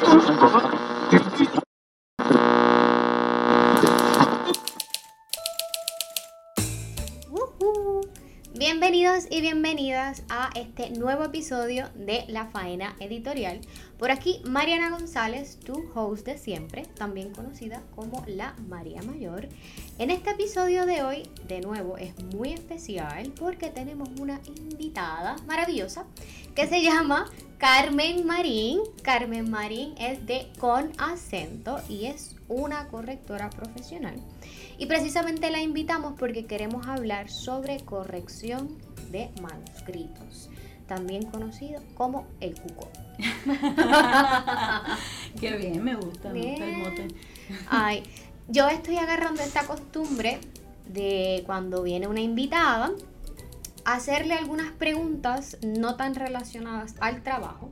Thank you. Y bienvenidas a este nuevo episodio de La Faena Editorial. Por aquí Mariana González, tu host de siempre, también conocida como la María Mayor. En este episodio de hoy, de nuevo, es muy especial porque tenemos una invitada maravillosa que se llama Carmen Marín. Carmen Marín es de Con Acento y es una correctora profesional. Y precisamente la invitamos porque queremos hablar sobre corrección de manuscritos, también conocido como el cuco. Qué bien, me gusta, me gusta el mote. Ay, yo estoy agarrando esta costumbre de cuando viene una invitada, hacerle algunas preguntas no tan relacionadas al trabajo,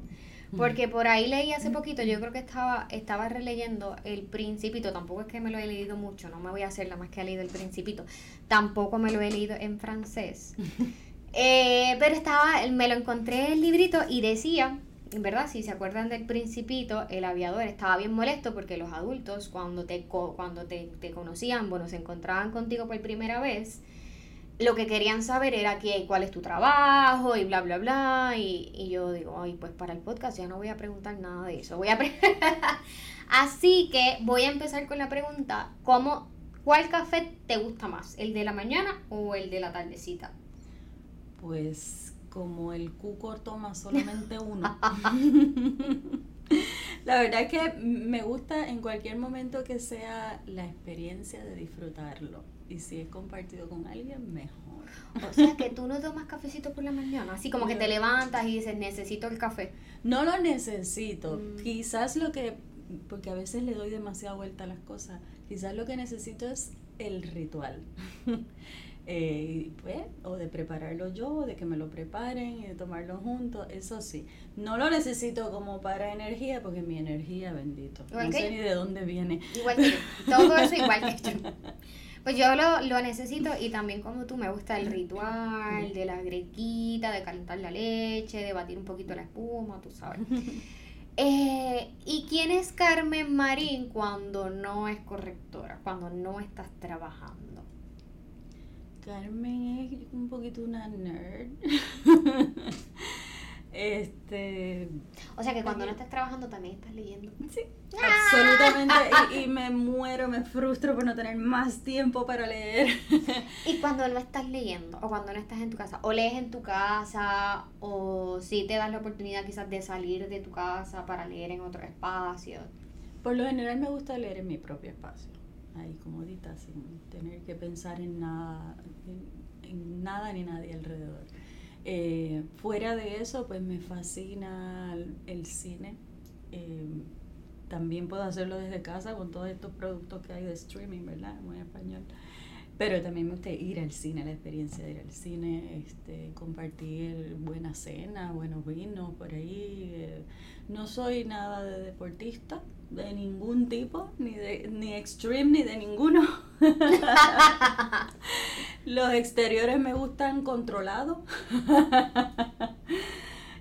porque por ahí leí hace poquito, yo creo que estaba, estaba releyendo El Principito, tampoco es que me lo he leído mucho, no me voy a hacer la más que he leído El Principito, tampoco me lo he leído en francés. Eh, pero estaba, me lo encontré el librito y decía, en verdad, si se acuerdan del Principito, el aviador estaba bien molesto porque los adultos cuando te, cuando te, te conocían, bueno, se encontraban contigo por primera vez, lo que querían saber era que, cuál es tu trabajo y bla, bla, bla. Y, yo digo, ay, pues para el podcast ya no voy a preguntar nada de eso. Voy a Así que voy a empezar con la pregunta, ¿cómo, ¿cuál café te gusta más? ¿El de la mañana o el de la tardecita? Pues como el cuco toma solamente uno. la verdad es que me gusta en cualquier momento que sea la experiencia de disfrutarlo y si es compartido con alguien, mejor. O sea, que tú no tomas cafecito por la mañana, así como que te levantas y dices, necesito el café. No lo necesito. Mm. Quizás lo que, porque a veces le doy demasiada vuelta a las cosas, quizás lo que necesito es el ritual. Eh, pues, o de prepararlo yo, o de que me lo preparen y de tomarlo juntos, eso sí. No lo necesito como para energía, porque mi energía, bendito. no sé ni de dónde viene. Igual que Todo eso igual que yo. Pues yo lo, lo, necesito y también como tú me gusta el ritual de la grequita, de calentar la leche, de batir un poquito la espuma, tú sabes. Eh, ¿Y quién es Carmen Marín cuando no es correctora, cuando no estás trabajando? Carmen es un poquito una nerd. Este. O sea que cuando no estás trabajando también estás leyendo. Sí, absolutamente. Y, me muero, me frustro por no tener más tiempo para leer. y cuando no estás leyendo, o cuando no estás en tu casa, o lees en tu casa, o si te das la oportunidad quizás de salir de tu casa para leer en otro espacio. Por lo general me gusta leer en mi propio espacio, ahí comodita, sin tener que pensar en nada, en nada ni nadie alrededor. Eh, fuera de eso, pues me fascina el, cine. Eh, también puedo hacerlo desde casa con todos estos productos que hay de streaming, ¿verdad? Muy español. Pero también me gusta ir al cine, la experiencia de ir al cine, este, compartir buena cena, buenos vinos por ahí. Eh, no soy nada de deportista, de ningún tipo, ni de ni extreme ni de ninguno. Los exteriores me gustan controlados.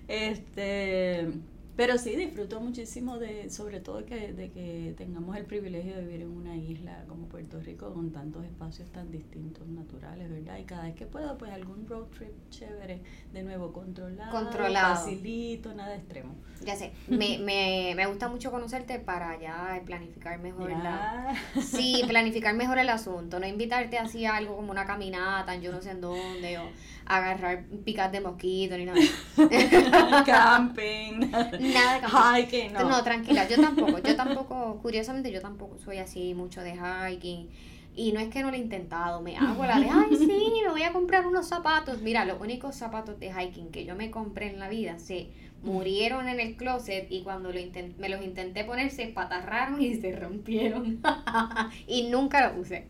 este pero sí, disfruto muchísimo de, sobre todo que, de que tengamos el privilegio de vivir en una isla como Puerto Rico con tantos espacios tan distintos, naturales, ¿verdad? Y cada vez que puedo, pues algún road trip chévere, de nuevo controlado, controlado. facilito, nada extremo. Ya sé, me, me, me gusta mucho conocerte para ya planificar mejor la... Sí, planificar mejor el asunto, no invitarte así a algo como una caminata, yo no sé en dónde, o agarrar picas de mosquito ni nada. Camping. Nada de Hiking, no. No, tranquila, yo tampoco, yo tampoco, curiosamente yo tampoco soy así mucho de hiking. Y no es que no lo he intentado, me hago la de, ay, sí, me voy a comprar unos zapatos. Mira, los únicos zapatos de hiking que yo me compré en la vida se murieron en el closet y cuando lo me los intenté poner se patarraron y se rompieron. y nunca los usé.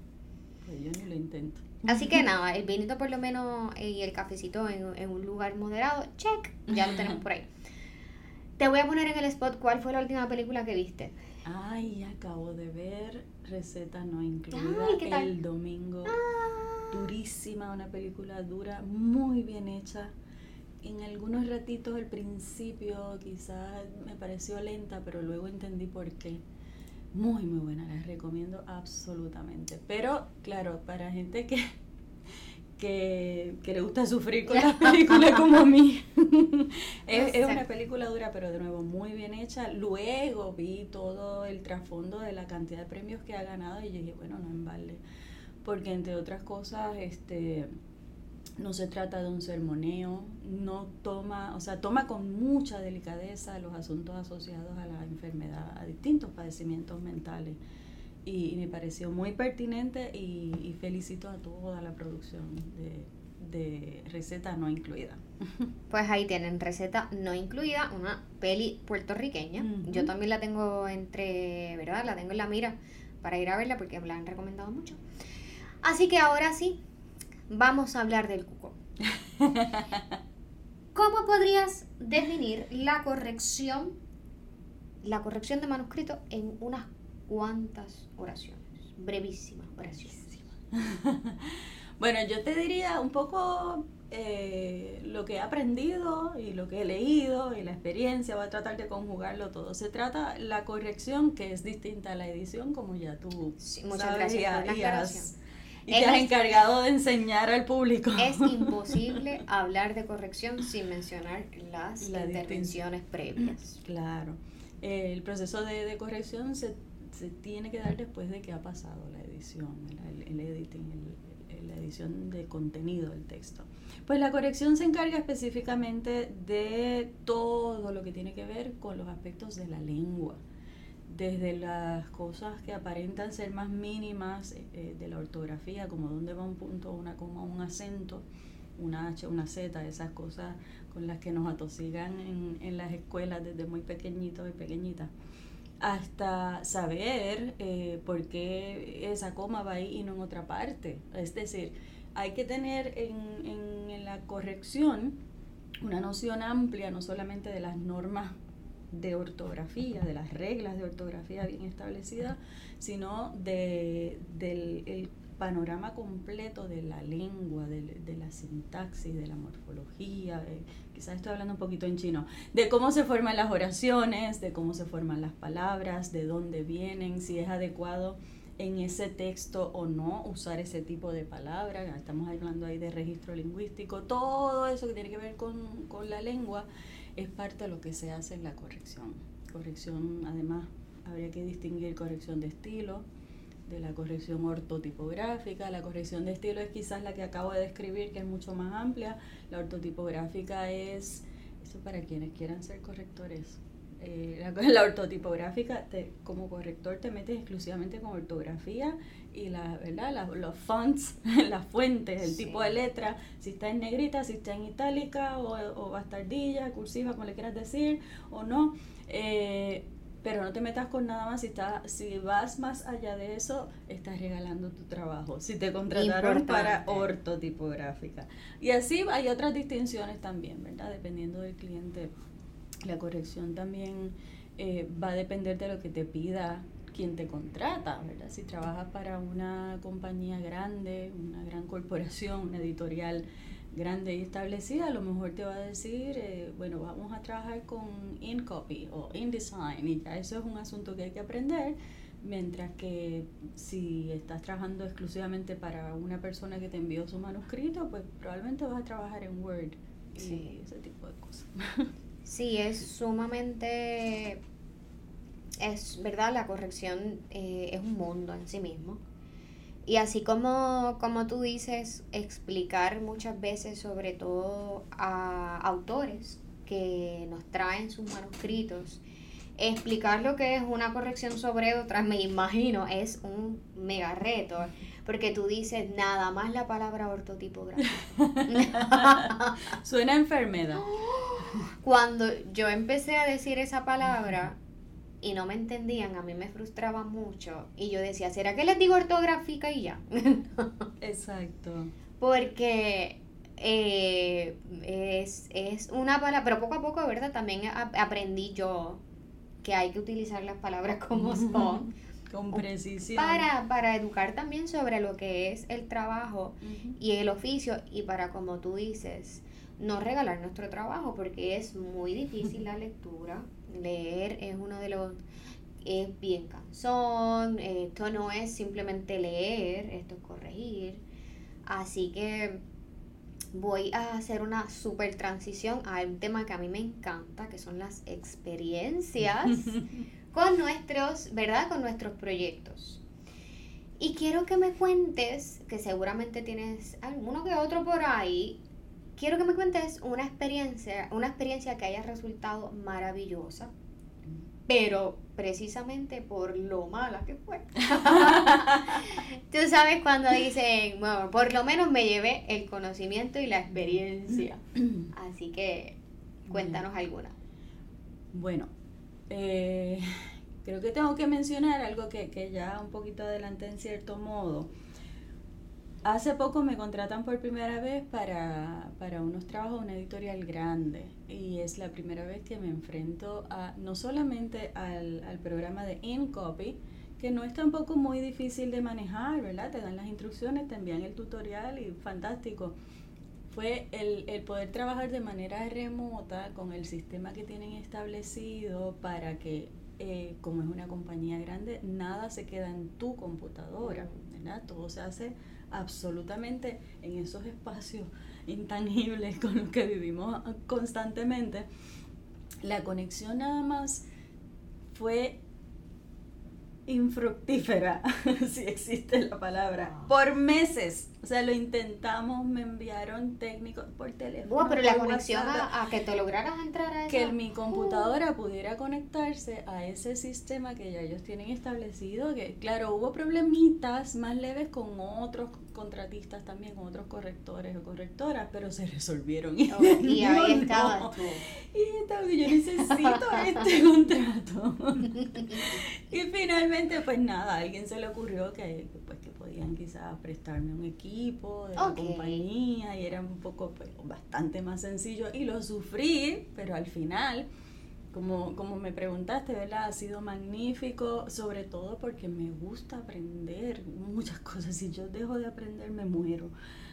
Pues yo ni lo intento. Así que nada, el vinito por lo menos eh, y el cafecito en, en, un lugar moderado, check, ya lo tenemos por ahí. Te voy a poner en el spot cuál fue la última película que viste. Ay, acabo de ver Receta No Incluida el domingo. Ah. Durísima, una película dura, muy bien hecha en algunos ratitos al principio quizás me pareció lenta, pero luego entendí por qué. Muy, muy buena, la recomiendo absolutamente. Pero, claro, para gente que, que, le gusta sufrir con las películas como a mí, es, es, una película dura, pero de nuevo muy bien hecha. Luego vi todo el trasfondo de la cantidad de premios que ha ganado y dije, bueno, no en balde. Porque entre otras cosas, este no se trata de un sermoneo, no toma, o sea, toma con mucha delicadeza los asuntos asociados a la enfermedad, a distintos padecimientos mentales. Y, me pareció muy pertinente y, felicito a toda la producción de, Receta No Incluida. Pues ahí tienen Receta No Incluida, una peli puertorriqueña. Yo también la tengo entre, ¿verdad? La tengo en la mira para ir a verla porque me la han recomendado mucho. Así que ahora sí, vamos a hablar del cuco. ¿Cómo podrías definir la corrección, la corrección de manuscrito en unas cuantas oraciones? Brevísimas oraciones. bueno, yo te diría un poco eh, lo que he aprendido y lo que he leído y la experiencia, voy a tratar de conjugarlo todo. Se trata la corrección que es distinta a la edición, como ya tú sí, muchas gracias y te has encargado de enseñar al público. Es imposible hablar de corrección sin mencionar las intervenciones previas. Claro. El proceso de, corrección se, tiene que dar después de que ha pasado la edición, el, editing, la edición de contenido del texto. Pues la corrección se encarga específicamente de todo lo que tiene que ver con los aspectos de la lengua desde las cosas que aparentan ser más mínimas eh, eh, de la ortografía, como dónde va un punto, una coma, un acento, una H, una Z, esas cosas con las que nos atosigan en, en las escuelas desde muy pequeñitos y pequeñitas, hasta saber eh, por qué esa coma va ahí y no en otra parte. Es decir, hay que tener en, en, la corrección una noción amplia, no solamente de las normas de ortografía, de las reglas de ortografía bien establecidas, sino de, del panorama completo de la lengua, de, la sintaxis, de la morfología, quizás estoy hablando un poquito en chino, de cómo se forman las oraciones, de cómo se forman las palabras, de dónde vienen, si es adecuado en ese texto o no usar ese tipo de palabras, estamos hablando ahí de registro lingüístico, todo eso que tiene que ver con, con la lengua es parte de lo que se hace en la corrección. Corrección, además, habría que distinguir corrección de estilo, de la corrección ortotipográfica. La corrección de estilo es quizás la que acabo de describir, que es mucho más amplia. La ortotipográfica es, eso para quienes quieran ser correctores. Eh, la, ortotipográfica, te, como corrector te metes exclusivamente con ortografía y la, ¿verdad? los fonts, las fuentes, el tipo de letra, si está en negrita, si está en itálica o, o bastardilla, cursiva, como le quieras decir, o no. Eh, pero no te metas con nada más. Si, está, si vas más allá de eso, estás regalando tu trabajo. Si te contrataron para ortotipográfica. Y así hay otras distinciones también, ¿verdad? Dependiendo del cliente. La corrección también eh, va a depender de lo que te pida quien te contrata, ¿verdad? Si trabajas para una compañía grande, una gran corporación, una editorial grande y establecida, a lo mejor te va a decir, eh, bueno, vamos a trabajar con InCopy o InDesign y ya eso es un asunto que hay que aprender, mientras que si estás trabajando exclusivamente para una persona que te envió su manuscrito, pues probablemente vas a trabajar en Word y ese tipo de cosas. Sí, es sumamente es verdad, la corrección eh, es un mundo en sí mismo. Y así como, como tú dices, explicar muchas veces, sobre todo a autores que nos traen sus manuscritos, explicar lo que es una corrección sobre otra, me imagino, es un mega reto. Porque tú dices nada más la palabra ortotipográfica. Suena enfermedad. Cuando yo empecé a decir esa palabra, y no me entendían, a mí me frustraba mucho. Y yo decía, ¿será que les digo ortográfica y ya? Exacto. Porque eh, es, una palabra, pero poco a poco, ¿verdad? También aprendí yo que hay que utilizar las palabras como son. Con precisión. Para, para educar también sobre lo que es el trabajo y el oficio y para, como tú dices, no regalar nuestro trabajo porque es muy difícil la lectura. Leer es uno de los es bien cansón, esto no es simplemente leer, esto es corregir. Así que voy a hacer una super transición a un tema que a mí me encanta, que son las experiencias con nuestros, ¿verdad? Con nuestros proyectos. Y quiero que me cuentes, que seguramente tienes alguno que otro por ahí, quiero que me cuentes una experiencia, una experiencia que haya resultado maravillosa, pero precisamente por lo mala que fue. Tú sabes cuando dicen, bueno, por lo menos me llevé el conocimiento y la experiencia. Así que cuéntanos alguna. Bueno, eh, creo que tengo que mencionar algo que, que ya un poquito adelante en cierto modo. Hace poco me contratan por primera vez para, para unos trabajos de una editorial grande y es la primera vez que me enfrento a no solamente al, al programa de InCopy, que no es tampoco muy difícil de manejar, ¿verdad? Te dan las instrucciones, te envían el tutorial y fantástico. Fue el, el poder trabajar de manera remota con el sistema que tienen establecido para que, eh, como es una compañía grande, nada se queda en tu computadora, ¿verdad? Todo se hace absolutamente en esos espacios intangibles con los que vivimos constantemente, la conexión nada más fue infructífera, si existe la palabra, ah. por meses. O sea, lo intentamos, me enviaron técnicos por teléfono. pero la conexión a, que te lograras entrar a Que mi computadora pudiera conectarse a ese sistema que ya ellos tienen establecido, que claro, hubo problemitas más leves con otros contratistas también, con otros correctores o correctoras, pero se resolvieron. Oh, y ahí estaba Y estaba, yo necesito este contrato. y finalmente, pues nada, a alguien se le ocurrió que, pues, que podían quizás prestarme un equipo de la compañía y era un poco, pues, bastante más sencillo y lo sufrí, pero al final... Como, como me preguntaste, ¿verdad? Ha sido magnífico, sobre todo porque me gusta aprender muchas cosas. Si yo dejo de aprender, me muero.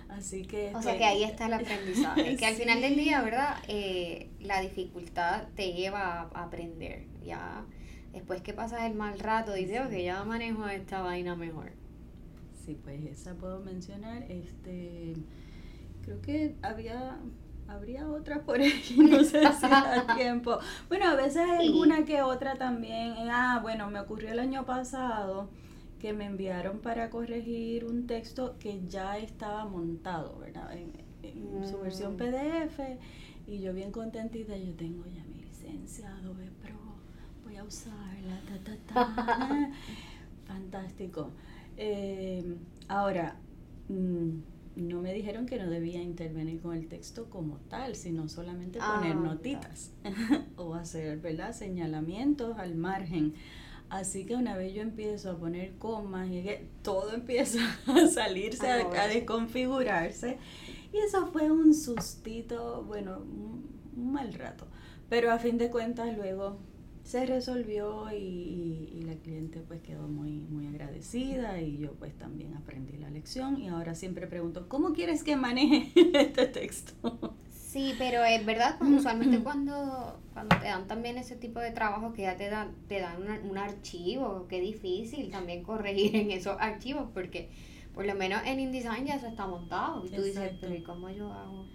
Así que... O sea que ahí está el aprendizaje. que al final del día, ¿verdad? Eh, la dificultad te lleva a aprender. Ya después que pasas el mal rato, dices, que ya manejo esta vaina mejor. Sí, pues esa puedo mencionar. Este, creo que había habría otras por ahí, no sé si da tiempo. Bueno, a veces hay alguna que otra también. Ah, bueno, me ocurrió el año pasado que me enviaron para corregir un texto que ya estaba montado, ¿verdad? En, su versión mm. PDF y yo bien contentita, yo tengo ya mi licencia Adobe Pro, voy a usarla, ta, ta, ta. Fantástico. Eh, ahora, mm, no me dijeron que no debía intervenir con el texto como tal, sino solamente poner ah, notitas o hacer ¿verdad? señalamientos al margen. Así que una vez yo empiezo a poner comas y todo empieza a salirse, a, a, desconfigurarse. Y eso fue un sustito, bueno, un mal rato. Pero a fin de cuentas luego se resolvió y, la cliente pues quedó muy, muy agradecida y yo pues también aprendí la lección y ahora siempre pregunto, ¿cómo quieres que maneje este texto? Sí, pero es verdad, pues, usualmente cuando, cuando te dan también ese tipo de trabajo que ya te dan, te dan un archivo, qué difícil también corregir en esos archivos porque por lo menos en InDesign ya eso está montado y tú dices, pero ¿y cómo yo hago?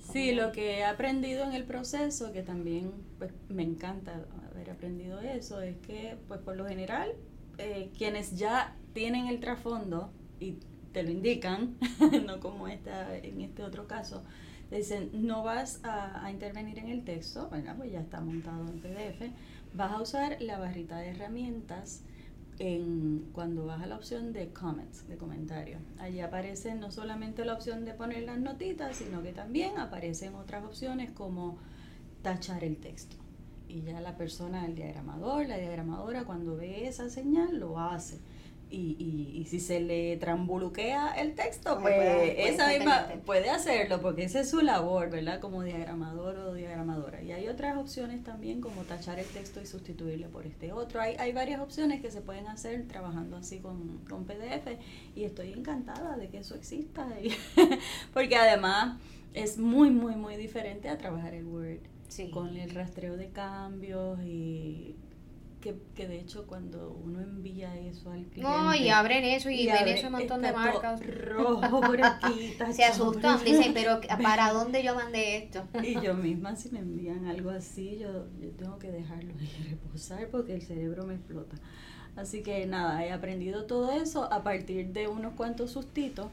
Sí, lo que he aprendido en el proceso, que también pues, me encanta haber aprendido eso, es que pues por lo general eh, quienes ya tienen el trasfondo y te lo indican, no como esta, en este otro caso, dicen no vas a, intervenir en el texto, bueno, pues ya está montado en PDF, vas a usar la barrita de herramientas en, cuando vas a la opción de comments, de comentarios. Allí aparece no solamente la opción de poner las notitas, sino que también aparecen otras opciones como tachar el texto. Y ya la persona, el diagramador, la diagramadora, cuando ve esa señal, lo hace. y, y, y, si se le trambuluquea el texto, pues esa misma puede hacerlo, porque esa es su labor, ¿verdad? Como diagramador o diagramadora. Y hay otras opciones también, como tachar el texto y sustituirle por este otro. Hay, hay varias opciones que se pueden hacer trabajando así con, con PDF y estoy encantada de que eso exista, porque además es muy, muy, muy diferente a trabajar el Word. Con el rastreo de cambios y que, de hecho cuando uno envía eso al cliente. No, y abren eso y, ven eso un montón de marcas. Rojo por aquí. Se asustan, dicen, pero ¿para dónde yo mandé esto? y yo misma si me envían algo así, yo, yo tengo que dejarlo ahí reposar porque el cerebro me explota. Así que nada, he aprendido todo eso a partir de unos cuantos sustitos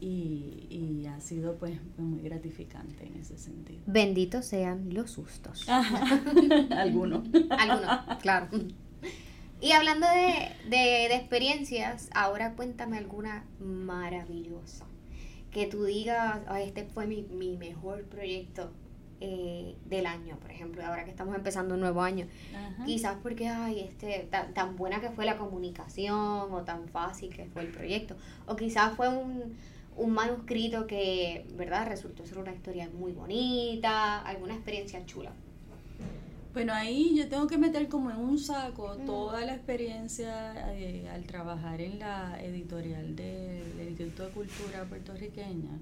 y, y, ha sido pues muy gratificante en ese sentido. Benditos sean los sustos. Algunos. Algunos, claro. Y hablando de, de, experiencias, ahora cuéntame alguna maravillosa. Que tú digas, este fue mi, mi mejor proyecto eh, del año, por ejemplo, ahora que estamos empezando un nuevo año. Quizás porque, ay, este, tan, tan buena que fue la comunicación o tan fácil que fue el proyecto. O quizás fue un un manuscrito que, ¿verdad? Resultó ser una historia muy bonita, alguna experiencia chula. Bueno, ahí yo tengo que meter como en un saco mm. toda la experiencia eh, al trabajar en la editorial del Instituto de Cultura puertorriqueña,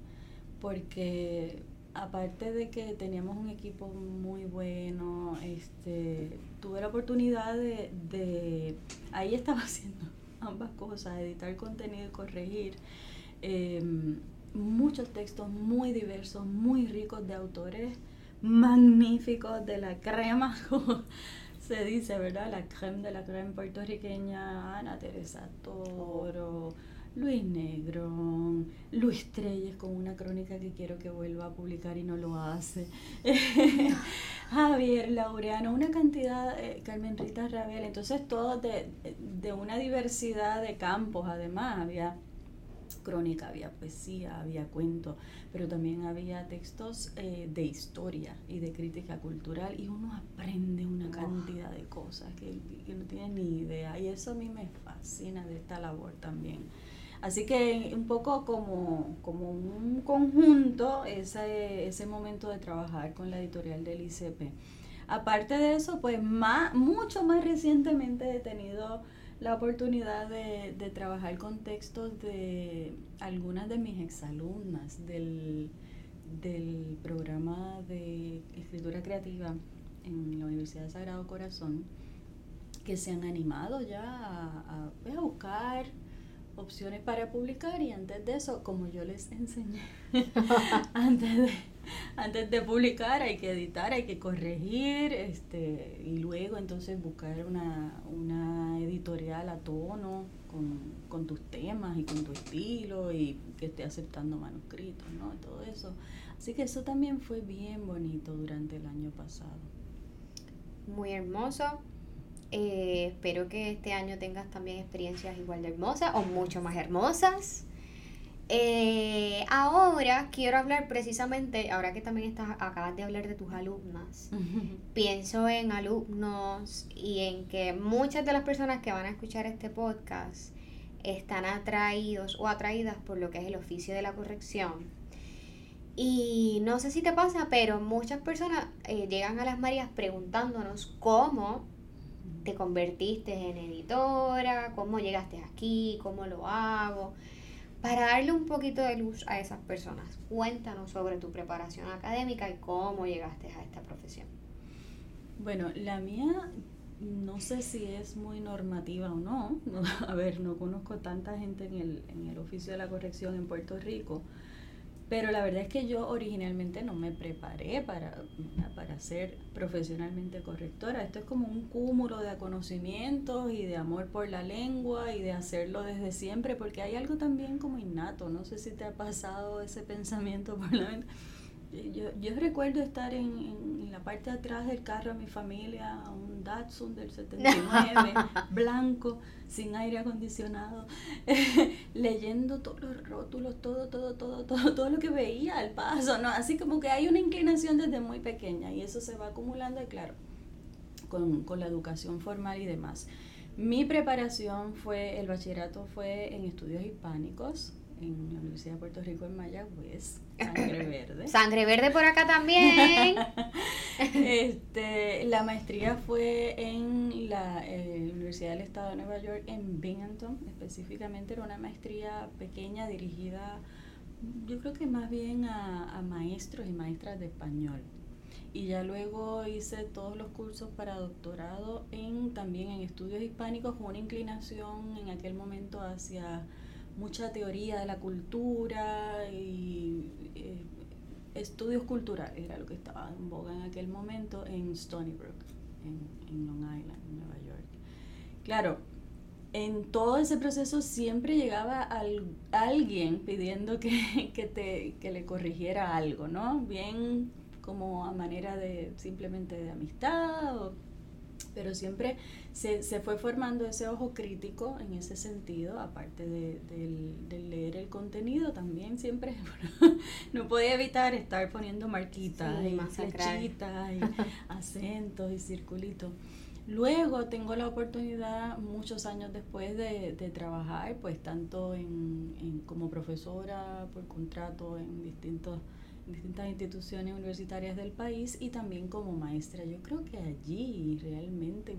porque aparte de que teníamos un equipo muy bueno, este, tuve la oportunidad de, de ahí estaba haciendo ambas cosas, editar contenido y corregir Em, muchos textos muy diversos, muy ricos de autores magníficos de la crema, como se dice, ¿verdad? La crema de la crema puertorriqueña, Ana Teresa Toro, Luis Negro, Luis Treyes con una crónica que quiero que vuelva a publicar y no lo hace, Javier Laureano, una cantidad, eh, Carmen Rita Ravel, entonces todo de, de una diversidad de campos además, había crónica, había poesía, había cuento, pero también había textos eh, de historia y de crítica cultural y uno aprende una cantidad de cosas que, no tiene ni idea y eso a mí me fascina de esta labor también. Así que un poco como, como un conjunto ese, ese momento de trabajar con la editorial del ICP. Aparte de eso, pues más, mucho más recientemente he tenido la oportunidad de, de trabajar con textos de algunas de mis exalumnas del, del programa de escritura creativa en la Universidad de Sagrado Corazón, que se han animado ya a, a, pues, a buscar opciones para publicar y antes de eso, como yo les enseñé, antes, de, antes de publicar hay que editar, hay que corregir este, y luego entonces buscar una, una editorial a tono con, con, tus temas y con tu estilo y que esté aceptando manuscritos, ¿no? Todo eso. Así que eso también fue bien bonito durante el año pasado. Muy hermoso. Eh, espero que este año tengas también experiencias igual de hermosas o mucho más hermosas. Eh, ahora quiero hablar precisamente, ahora que también estás, acabas de hablar de tus alumnas, pienso en alumnos y en que muchas de las personas que van a escuchar este podcast están atraídos o atraídas por lo que es el oficio de la corrección. Y no sé si te pasa, pero muchas personas eh, llegan a las Marías preguntándonos cómo te convertiste en editora, cómo llegaste aquí, cómo lo hago. Para darle un poquito de luz a esas personas, cuéntanos sobre tu preparación académica y cómo llegaste a esta profesión. Bueno, la mía no sé si es muy normativa o no. A ver, no conozco tanta gente en el, en el oficio de la corrección en Puerto Rico pero la verdad es que yo originalmente no me preparé para, para ser profesionalmente correctora. Esto es como un cúmulo de conocimientos y de amor por la lengua y de hacerlo desde siempre, porque hay algo también como innato. No sé si te ha pasado ese pensamiento por la mente yo, yo recuerdo estar en, en, la parte de atrás del carro de mi familia, un Datsun del 79, blanco, sin aire acondicionado, leyendo todos los rótulos, todo, todo, todo, todo, todo lo que veía al paso, ¿no? Así como que hay una inclinación desde muy pequeña y eso se va acumulando, y claro, con, con la educación formal y demás. Mi preparación fue, el bachillerato fue en estudios hispánicos en la Universidad de Puerto Rico en Mayagüez, Sangre Verde. Sangre Verde por acá también. este, la maestría fue en la eh, Universidad del Estado de Nueva York en Binghamton, específicamente era una maestría pequeña dirigida, yo creo que más bien a, a maestros y maestras de español y ya luego hice todos los cursos para doctorado en también en estudios hispánicos con una inclinación en aquel momento hacia mucha teoría de la cultura y eh, estudios culturales era lo que estaba en boga en aquel momento en Stony Brook, en, Long Island, en Nueva York. Claro, en todo ese proceso siempre llegaba al, alguien pidiendo que, que, te, que le corrigiera algo, ¿no? Bien como a manera de simplemente de amistad, pero siempre se, se, fue formando ese ojo crítico en ese sentido, aparte de, leer el contenido, también siempre no podía evitar estar poniendo marquitas y flechitas y acentos y circulitos. Luego tengo la oportunidad, muchos años después, de, de trabajar, pues tanto en, en, como profesora por contrato en distintos distintas instituciones universitarias del país y también como maestra. Yo creo que allí realmente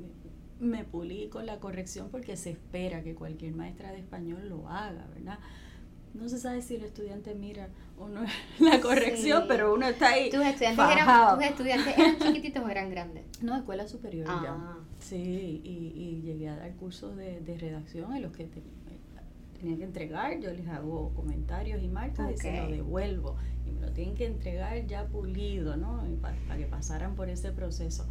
me, me pulí con la corrección porque se espera que cualquier maestra de español lo haga, ¿verdad? no se sabe si el estudiante mira o no la corrección, pero uno está ahí. ¿Tus estudiantes, eran, ¿Tus estudiantes eran chiquititos o eran grandes? No, escuela superior ya. Ah. Sí, y, y, llegué a dar cursos de, de redacción en los que que entregar, yo les hago comentarios y marcas y se lo devuelvo y me lo tienen que entregar ya pulido, ¿no? Para, que pasaran por ese proceso.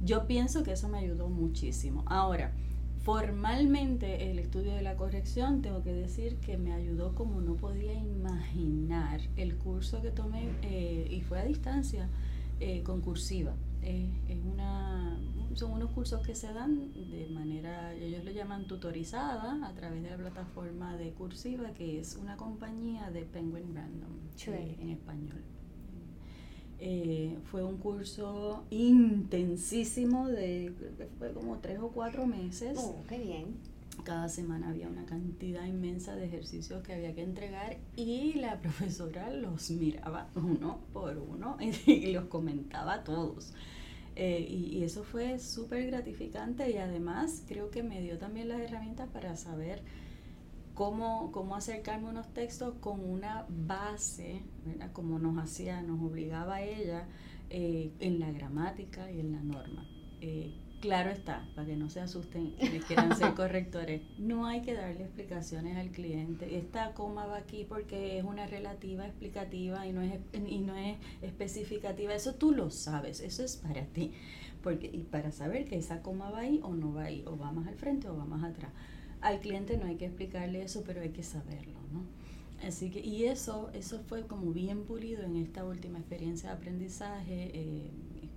Yo pienso que eso me ayudó muchísimo. Ahora, formalmente el estudio de la corrección, tengo que decir que me ayudó como no podía imaginar el curso que tomé eh, y fue a distancia eh, concursiva. Eh, es una, son unos cursos que se dan de manera, ellos lo llaman tutorizada a través de la plataforma de Cursiva, que es una compañía de Penguin Random eh, en español. Eh, fue un curso intensísimo de, fue como tres o cuatro meses. Oh, qué bien. Cada semana había una cantidad inmensa de ejercicios que había que entregar y la profesora los miraba uno por uno y los comentaba todos. Eh, y, eso fue súper gratificante y además creo que me dio también las herramientas para saber cómo, cómo acercarme a unos textos con una base, como nos hacía, nos obligaba ella eh, en la gramática y en la norma. Eh, Claro está, para que no se asusten quienes quieran ser correctores, no hay que darle explicaciones al cliente. Esta coma va aquí porque es una relativa explicativa y no es, y no es especificativa. Eso tú lo sabes, eso es para ti. Porque, y para saber que esa coma va ahí o no va ahí, o va más al frente o va más atrás. Al cliente no hay que explicarle eso, pero hay que saberlo, ¿no? Así que, y eso, eso fue como bien pulido en esta última experiencia de aprendizaje, eh,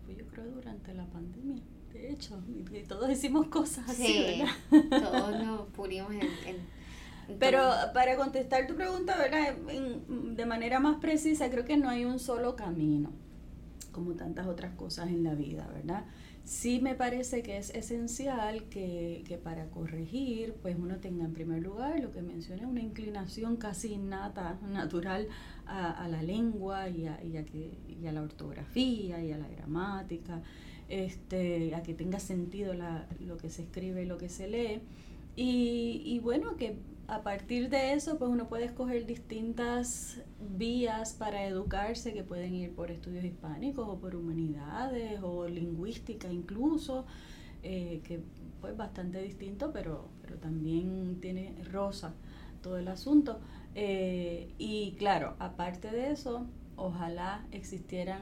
fue yo creo durante la pandemia de hecho, y, todos hicimos cosas así, ¿verdad? Todos nos pulimos en, Pero para contestar tu pregunta, ¿verdad? de manera más precisa, creo que no hay un solo camino, como tantas otras cosas en la vida, ¿verdad? Sí me parece que es esencial que, que para corregir, pues uno tenga en primer lugar lo que mencioné, una inclinación casi innata, natural a, a la lengua y a, y, a que, y a la ortografía y a la gramática este, a que tenga sentido la, lo que se escribe y lo que se lee. Y, y, bueno, que a partir de eso, pues uno puede escoger distintas vías para educarse que pueden ir por estudios hispánicos o por humanidades o lingüística incluso, eh, que pues bastante distinto, pero, pero también tiene rosa todo el asunto. Eh, y claro, aparte de eso, ojalá existieran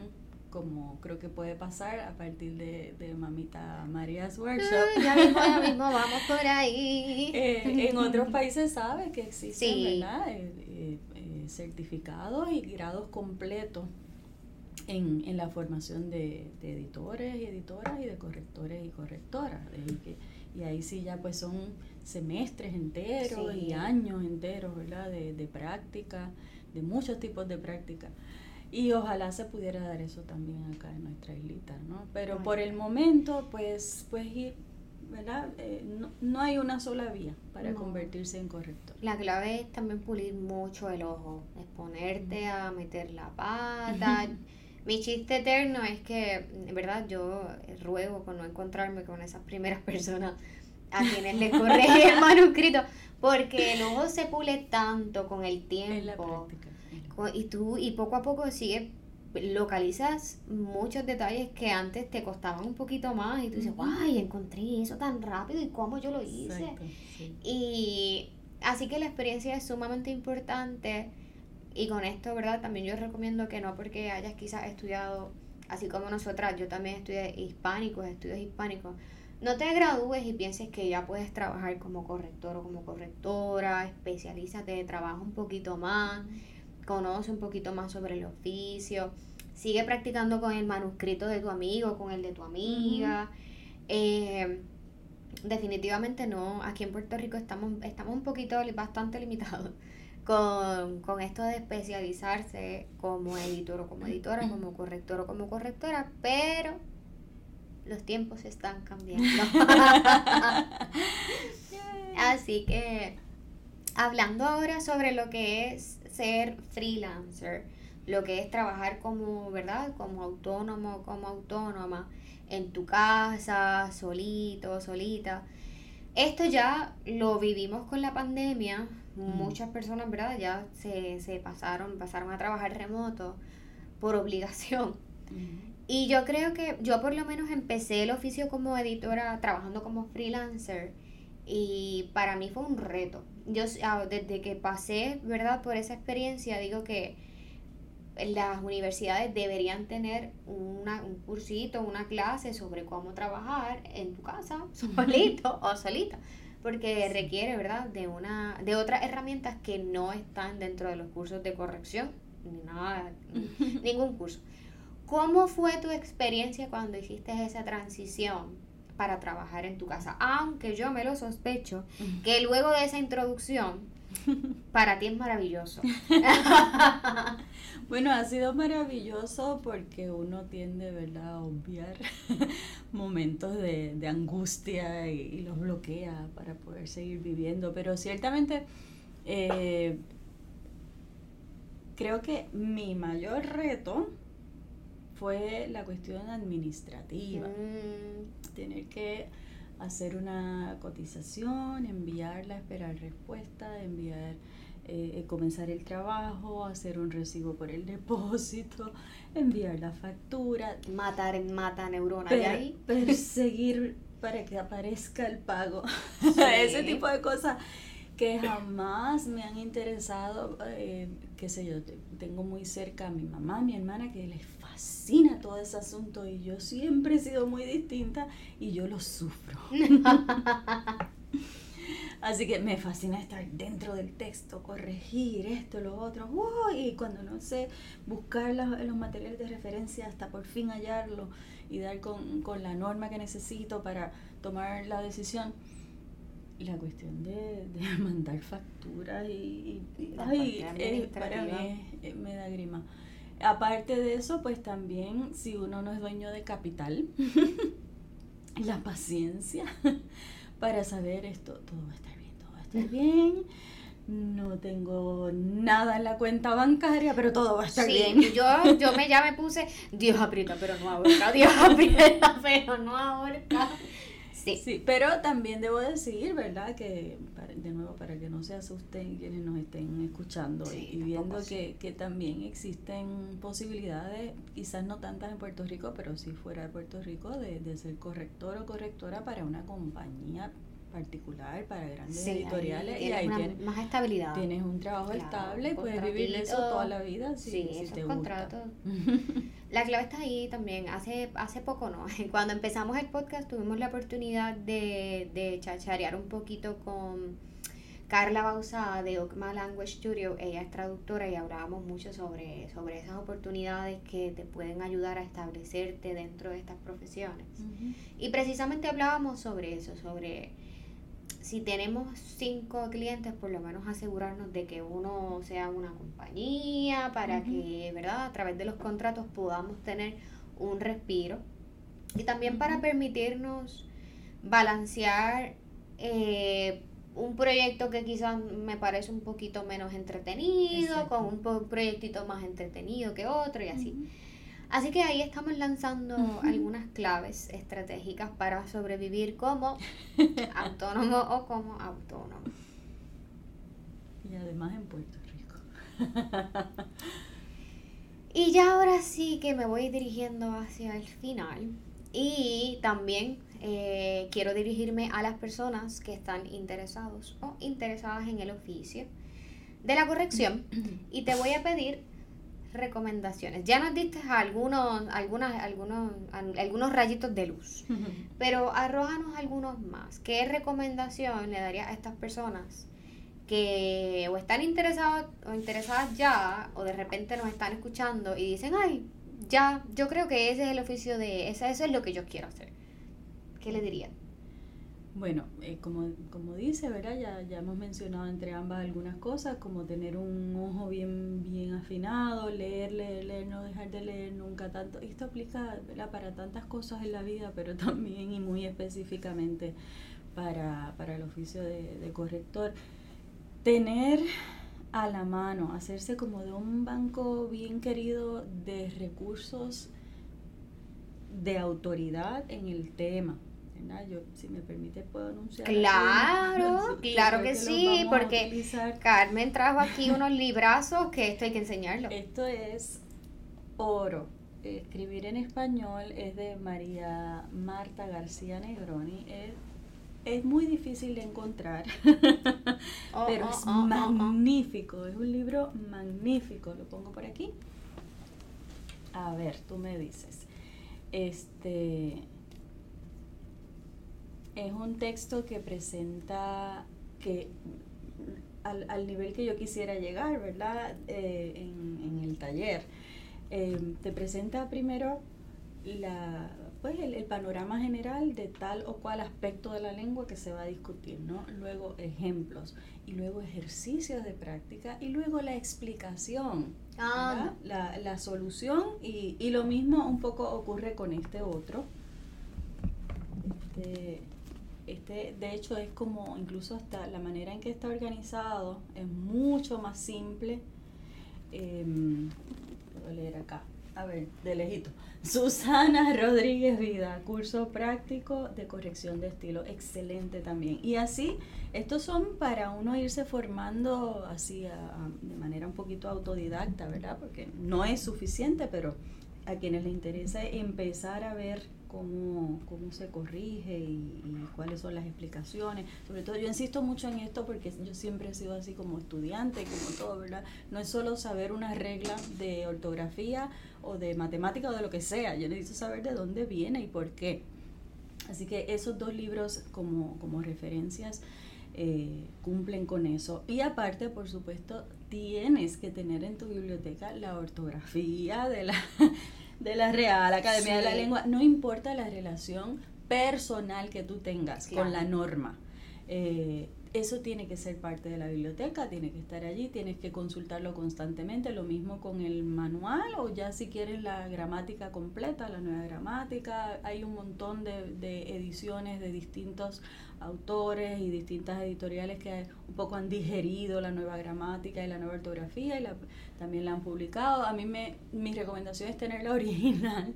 como creo que puede pasar a partir de, de Mamita María's Workshop. ya mismo, ya mismo, vamos por ahí. Eh, en otros países sabe que existen, ¿verdad? Eh, eh, certificados y grados completos en, en la formación de, de, editores y editoras y de correctores y correctoras. y ahí sí ya pues son semestres enteros y años enteros, ¿verdad? De, de práctica, de muchos tipos de práctica. Y ojalá se pudiera dar eso también acá en nuestra islita, ¿no? Pero por el momento, pues, pues ¿verdad? Eh, no, hay una sola vía para convertirse en corrector. La clave es también pulir mucho el ojo, exponerte a meter la pata. Mi chiste eterno es que, verdad, yo ruego con no encontrarme con esas primeras personas a quienes le corrige el manuscrito, porque el ojo se pule tanto con el tiempo. Y tú, y poco a poco sigue localizas muchos detalles que antes te costaban un poquito más y tú dices, guay, encontré eso tan rápido y cómo yo lo hice. Y así que la experiencia es sumamente importante y con esto, ¿verdad? También yo recomiendo que no porque hayas quizás estudiado, así como nosotras, yo también estudié hispánicos, estudios hispánicos, no te gradúes y pienses que ya puedes trabajar como corrector o como correctora, especialízate, trabaja un poquito más conoce un poquito más sobre el oficio, sigue practicando con el manuscrito de tu amigo, con el de tu amiga. Eh, definitivamente no, aquí en Puerto Rico estamos, estamos un poquito, bastante limitados con, con esto de especializarse como editor o como editora, como corrector o como correctora, pero los tiempos están cambiando. Así que hablando ahora sobre lo que es ser freelancer, lo que es trabajar como, ¿verdad? Como autónomo, como autónoma, en tu casa, solito, solita. Esto ya lo vivimos con la pandemia. Muchas personas, ¿verdad? Ya se, se, pasaron, pasaron a trabajar remoto por obligación. Y yo creo que yo por lo menos empecé el oficio como editora trabajando como freelancer y para mí fue un reto. Yo ah, desde que pasé, ¿verdad? Por esa experiencia digo que las universidades deberían tener una, un cursito, una clase sobre cómo trabajar en tu casa, solito o solita, porque requiere, ¿verdad?, de una de otras herramientas que no están dentro de los cursos de corrección, ni nada, ningún curso. ¿Cómo fue tu experiencia cuando hiciste esa transición para trabajar en tu casa. Aunque yo me lo sospecho que luego de esa introducción, para ti es maravilloso. bueno, ha sido maravilloso porque uno tiende, ¿verdad?, a obviar momentos de, angustia y, los bloquea para poder seguir viviendo. Pero ciertamente, eh, creo que mi mayor reto fue la cuestión administrativa. Mm. Tener que hacer una cotización, enviarla, esperar respuesta, enviar, eh, eh, comenzar el trabajo, hacer un recibo por el depósito, enviar la factura. Matar, mata neurona ahí. Perseguir para que aparezca el pago. Ese tipo de cosas que jamás me han interesado, eh, qué sé yo, tengo muy cerca a mi mamá, a mi hermana, que les fascina todo ese asunto y yo siempre he sido muy distinta y yo lo sufro. Así que me fascina estar dentro del texto, corregir esto, lo otro, y cuando no sé, buscar los, materiales de referencia hasta por fin hallarlo y dar con, con la norma que necesito para tomar la decisión la cuestión de, mandar facturas y, ay, para mí me da grima. Aparte de eso, pues también si uno no es dueño de capital, la paciencia para saber esto, todo va a estar bien, todo va a estar bien. No tengo nada en la cuenta bancaria, pero todo va a estar bien. Yo, yo me ya me puse, Dios aprieta, pero no ahorca, Dios aprieta, pero no ahorca. Sí. pero también debo decir, ¿verdad? Que de nuevo, para que no se asusten quienes nos estén escuchando y viendo que, que, también existen posibilidades, quizás no tantas en Puerto Rico, pero sí fuera de Puerto Rico, de, de ser corrector o correctora para una compañía particular para grandes editoriales y ahí tienes más estabilidad. Tienes un trabajo estable y puedes vivir eso toda la vida si, sí, si te contratos. la clave está ahí también. Hace hace poco, ¿no? Cuando empezamos el podcast tuvimos la oportunidad de, de chacharear un poquito con Carla Bausada de Okma Language Studio. Ella es traductora y hablábamos mucho sobre, sobre esas oportunidades que te pueden ayudar a establecerte dentro de estas profesiones. Y precisamente hablábamos sobre eso, sobre si tenemos cinco clientes, por lo menos asegurarnos de que uno sea una compañía para que, ¿verdad? A través de los contratos podamos tener un respiro. Y también para permitirnos balancear eh, un proyecto que quizás me parece un poquito menos entretenido, con un proyectito más entretenido que otro y así. Así que ahí estamos lanzando algunas claves estratégicas para sobrevivir como autónomo o como autónomo. Y además en Puerto Rico. y ya ahora sí que me voy dirigiendo hacia el final. Y también eh, quiero dirigirme a las personas que están interesados o interesadas en el oficio de la corrección y te voy a pedir recomendaciones. Ya nos diste algunos, algunas, algunos, algunos rayitos de luz, pero arrójanos algunos más. ¿Qué recomendación le daría a estas personas que o están interesados o interesadas ya o de repente nos están escuchando y dicen, ay, ya, yo creo que ese es el oficio de, esa, eso es lo que yo quiero hacer? ¿qué le diría? Bueno, eh, como, como dice, ¿verdad? Ya, ya hemos mencionado entre ambas algunas cosas, como tener un ojo bien, bien afinado, leer, leer, leer, no dejar de leer nunca tanto. Esto aplica ¿verdad? para tantas cosas en la vida, pero también y muy específicamente para, para el oficio de, de corrector. Tener a la mano, hacerse como de un banco bien querido de recursos de autoridad en el tema yo, si me permite, puedo anunciar. Claro, claro que, sí, porque Carmen trajo aquí unos librazos que esto hay que enseñarlo. Esto es oro. Escribir en español es de María Marta García Negroni. Es, muy difícil de encontrar, oh, pero es oh, oh, magnífico. Es un libro magnífico. Lo pongo por aquí. A ver, tú me dices. Este es un texto que presenta que al, nivel que yo quisiera llegar, ¿verdad? Eh, en, el taller. Eh, te presenta primero la, pues el, panorama general de tal o cual aspecto de la lengua que se va a discutir, ¿no? Luego ejemplos y luego ejercicios de práctica y luego la explicación, ah. la, la, solución y, y, lo mismo un poco ocurre con este otro. Este, este, de hecho, es como incluso hasta la manera en que está organizado es mucho más simple. Eh, a leer acá. A ver, de lejito. Susana Rodríguez Vida, curso práctico de corrección de estilo. Excelente también. Y así, estos son para uno irse formando así de manera un poquito autodidacta, ¿verdad? Porque no es suficiente, pero a quienes les interesa empezar a ver cómo, cómo se corrige y, cuáles son las explicaciones. Sobre todo yo insisto mucho en esto porque yo siempre he sido así como estudiante, como todo, ¿verdad? No es solo saber una regla de ortografía o de matemática o de lo que sea, yo necesito saber de dónde viene y por qué. Así que esos dos libros como, como referencias eh, cumplen con eso. Y aparte, por supuesto, tienes que tener en tu biblioteca la ortografía de la de la Real Academia de la Lengua, no importa la relación personal que tú tengas con la norma. Eh, eso tiene que ser parte de la biblioteca, tiene que estar allí, tienes que consultarlo constantemente, lo mismo con el manual o ya si quieres la gramática completa, la nueva gramática, hay un montón de, de ediciones de distintos autores y distintas editoriales que un poco han digerido la nueva gramática y la nueva ortografía y la, también la han publicado. A mí me, mi recomendación es tener la original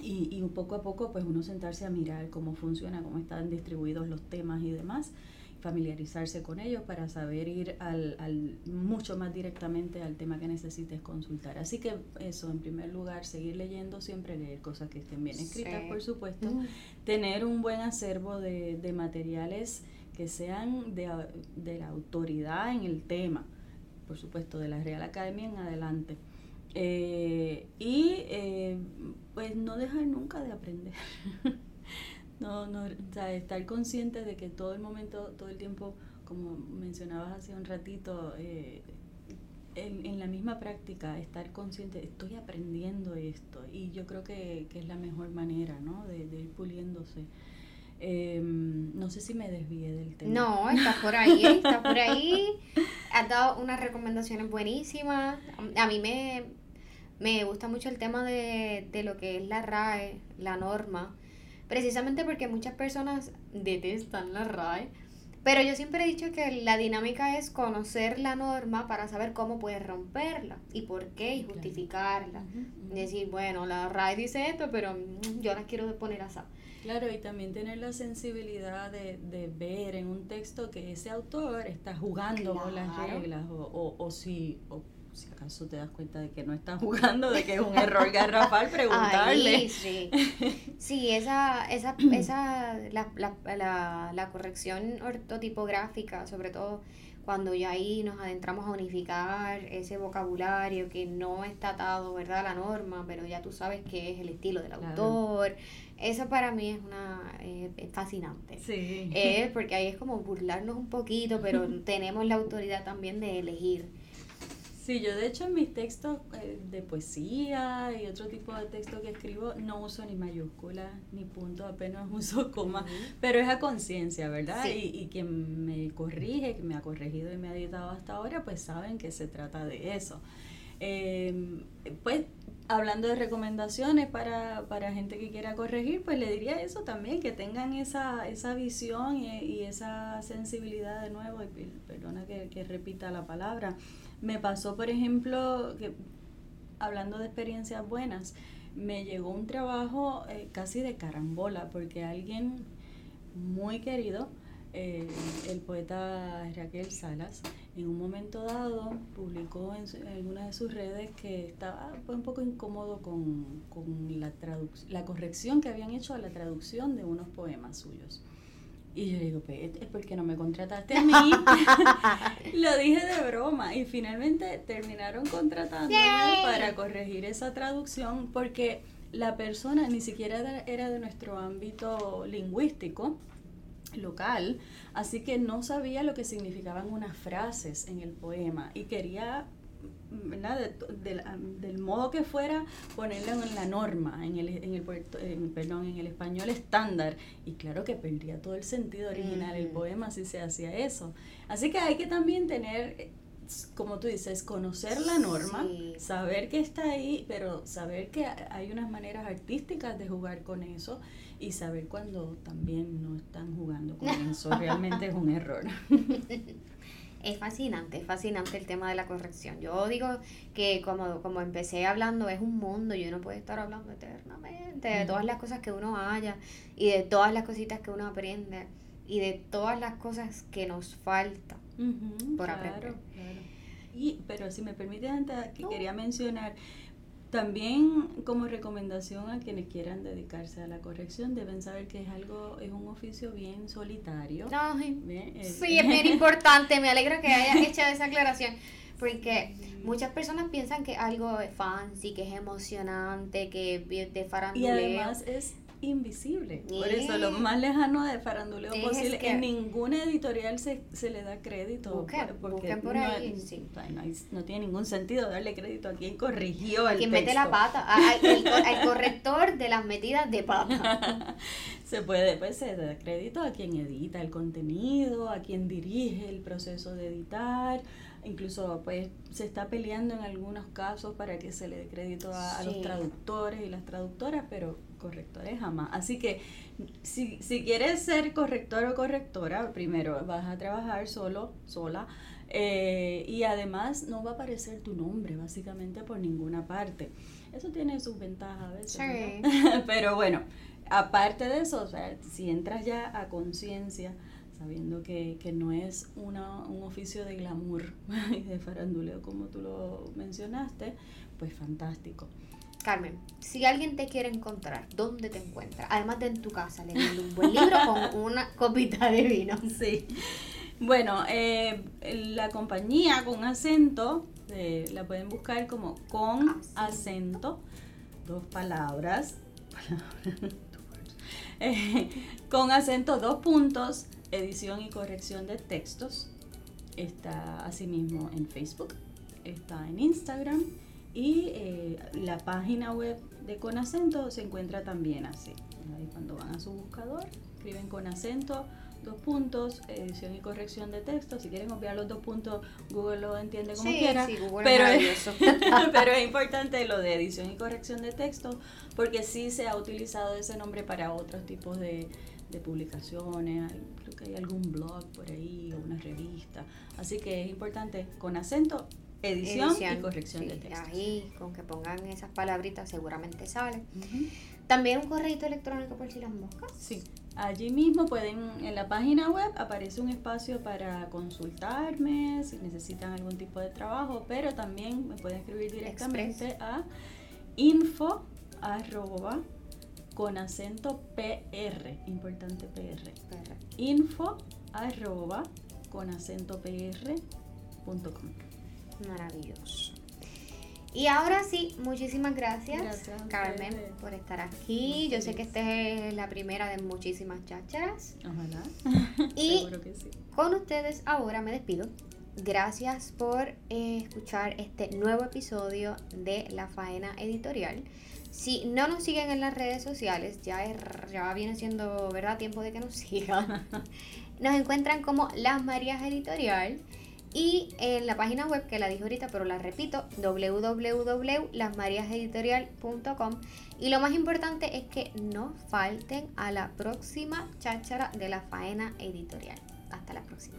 y, y un poco a poco pues uno sentarse a mirar cómo funciona, cómo están distribuidos los temas y demás familiarizarse con ellos para saber ir al, al, mucho más directamente al tema que necesites consultar. Así que eso, en primer lugar, seguir leyendo, siempre leer cosas que estén bien escritas, por supuesto, tener un buen acervo de, de materiales que sean de, de, la autoridad en el tema, por supuesto, de la Real Academia en adelante. Eh, y eh, pues no dejar nunca de aprender. No, no, o sea, estar consciente de que todo el momento, todo el tiempo, como mencionabas hace un ratito, eh, en, la misma práctica, estar consciente, estoy aprendiendo esto y yo creo que, es la mejor manera, ¿no? De, ir puliéndose. Em, no sé si me desvié del tema. No, estás por ahí, estás por ahí. Has dado unas recomendaciones buenísimas. A mí me, me gusta mucho el tema de, de lo que es la RAE, la norma precisamente porque muchas personas detestan la RAE pero yo siempre he dicho que la dinámica es conocer la norma para saber cómo puedes romperla y por qué y justificarla. Decir, bueno, la RAE dice esto, pero mm, yo la quiero poner así. Claro, y también tener la sensibilidad de, de, ver en un texto que ese autor está jugando con las reglas o, o, o si... O si acaso te das cuenta de que no están jugando, de que es un error garrafal, preguntarle. sí, sí esa, esa, esa la, la, la, corrección ortotipográfica, sobre todo cuando ya ahí nos adentramos a unificar ese vocabulario que no está atado, ¿verdad?, a la norma, pero ya tú sabes que es el estilo del autor. Eso para mí es una eh, fascinante. Sí. Eh, porque ahí es como burlarnos un poquito, pero tenemos la autoridad también de elegir Sí, yo de hecho en mis textos eh, de poesía y otro tipo de texto que escribo no uso ni mayúsculas ni punto, apenas uso coma, pero es a conciencia, ¿verdad? Y, y quien me corrige, que me ha corregido y me ha editado hasta ahora, pues saben que se trata de eso. Em, pues hablando de recomendaciones para, para gente que quiera corregir, pues le diría eso también, que tengan esa, esa visión y, y esa sensibilidad de nuevo, y perdona que, que repita la palabra, me pasó, por ejemplo, que hablando de experiencias buenas, me llegó un trabajo eh, casi de carambola, porque alguien muy querido, eh, el poeta Raquel Salas, en un momento dado publicó en, alguna de sus redes que estaba un poco incómodo con, con la, la corrección que habían hecho a la traducción de unos poemas suyos. Y yo le digo, pues, ¿por qué no me contrataste a mí? Lo dije de broma. Y finalmente terminaron contratándome para corregir esa traducción porque la persona ni siquiera era de nuestro ámbito lingüístico local, así que no sabía lo que significaban unas frases en el poema y quería del modo que fuera, ponerla en la norma, en el, en el, perdón, en el español estándar. Y claro que perdía todo el sentido original el poema si se hacía eso. Así que hay que también tener, como tú dices, conocer la norma, saber que está ahí, pero saber que hay unas maneras artísticas de jugar con eso y saber cuando también no están jugando con eso. Realmente es un error. es fascinante, es fascinante el tema de la corrección. Yo digo que como, como empecé hablando, es un mundo y uno puede estar hablando eternamente de todas las cosas que uno haya y de todas las cositas que uno aprende y de todas las cosas que nos falta por aprender. Y, pero si me permite, antes que quería mencionar, también como recomendación a quienes quieran dedicarse a la corrección, deben saber que es algo, es un oficio bien solitario. Eh, sí, es bien importante, me alegra que hayas hecho esa aclaración, porque muchas personas piensan que algo es fancy, que es emocionante, que de faranduleo. Y además es invisible. Por eso, lo más lejano de faranduleo posible. en ninguna editorial se, se le da crédito. porque por ahí, no, tiene ningún sentido darle crédito a quien corrigió el quien mete la pata, al, corrector de las metidas de pata. se puede, pues se da crédito a quien edita el contenido, a quien dirige el proceso de editar incluso pues se está peleando en algunos casos para que se le dé crédito a, los traductores y las traductoras, pero correctores jamás. Así que si, si quieres ser corrector o correctora, primero vas a trabajar solo, sola, eh, y además no va a aparecer tu nombre básicamente por ninguna parte. Eso tiene sus ventajas a veces. pero bueno, aparte de eso, o sea, si entras ya a conciencia, sabiendo que, que no es una, un oficio de glamour y de faranduleo como tú lo mencionaste, pues fantástico. Carmen, si alguien te quiere encontrar, ¿dónde te encuentra? Además de en tu casa, leyendo un buen libro con una copita de vino. Sí. Bueno, eh, la compañía con acento eh, la pueden buscar como con acento, dos palabras, eh, con acento, dos puntos, edición y corrección de textos. Está asimismo en Facebook, está en Instagram y eh, la página web de Conacento se encuentra también así. cuando van a su buscador, escriben Conacento, dos puntos, edición y corrección de texto. Si quieren obviar los dos puntos, Google lo entiende como Sí, quiera. sí, Google es pero, maravilloso. pero es importante lo de edición y corrección de texto porque sí se ha utilizado ese nombre para otros tipos de, de publicaciones. Creo que hay algún blog por ahí o una revista. Así que es importante con acento, edición, y corrección sí, de texto. Ahí, con que pongan esas palabritas, seguramente sale. También un correo electrónico por si las moscas. Sí, allí mismo pueden, en la página web aparece un espacio para consultarme si necesitan algún tipo de trabajo, pero también me pueden escribir directamente a info arroba con acento PR, importante PR, Perfecto. info arroba con acento PR punto com. Maravilloso. Y ahora sí, muchísimas gracias, Carmen, ustedes. por estar aquí. Yo sé que esta es la primera de muchísimas chácharas. Ojalá. Y- Seguro que sí. Con ustedes ahora me despido. Gracias por eh, escuchar este nuevo episodio de La Faena Editorial. Si no nos siguen en las redes sociales, ya, es, ya viene siendo verdad tiempo de que nos sigan. Nos encuentran como Las Marías Editorial y en la página web que la dije ahorita, pero la repito, www.lasmariaseditorial.com. Y lo más importante es que no falten a la próxima cháchara de la faena editorial. Hasta la próxima.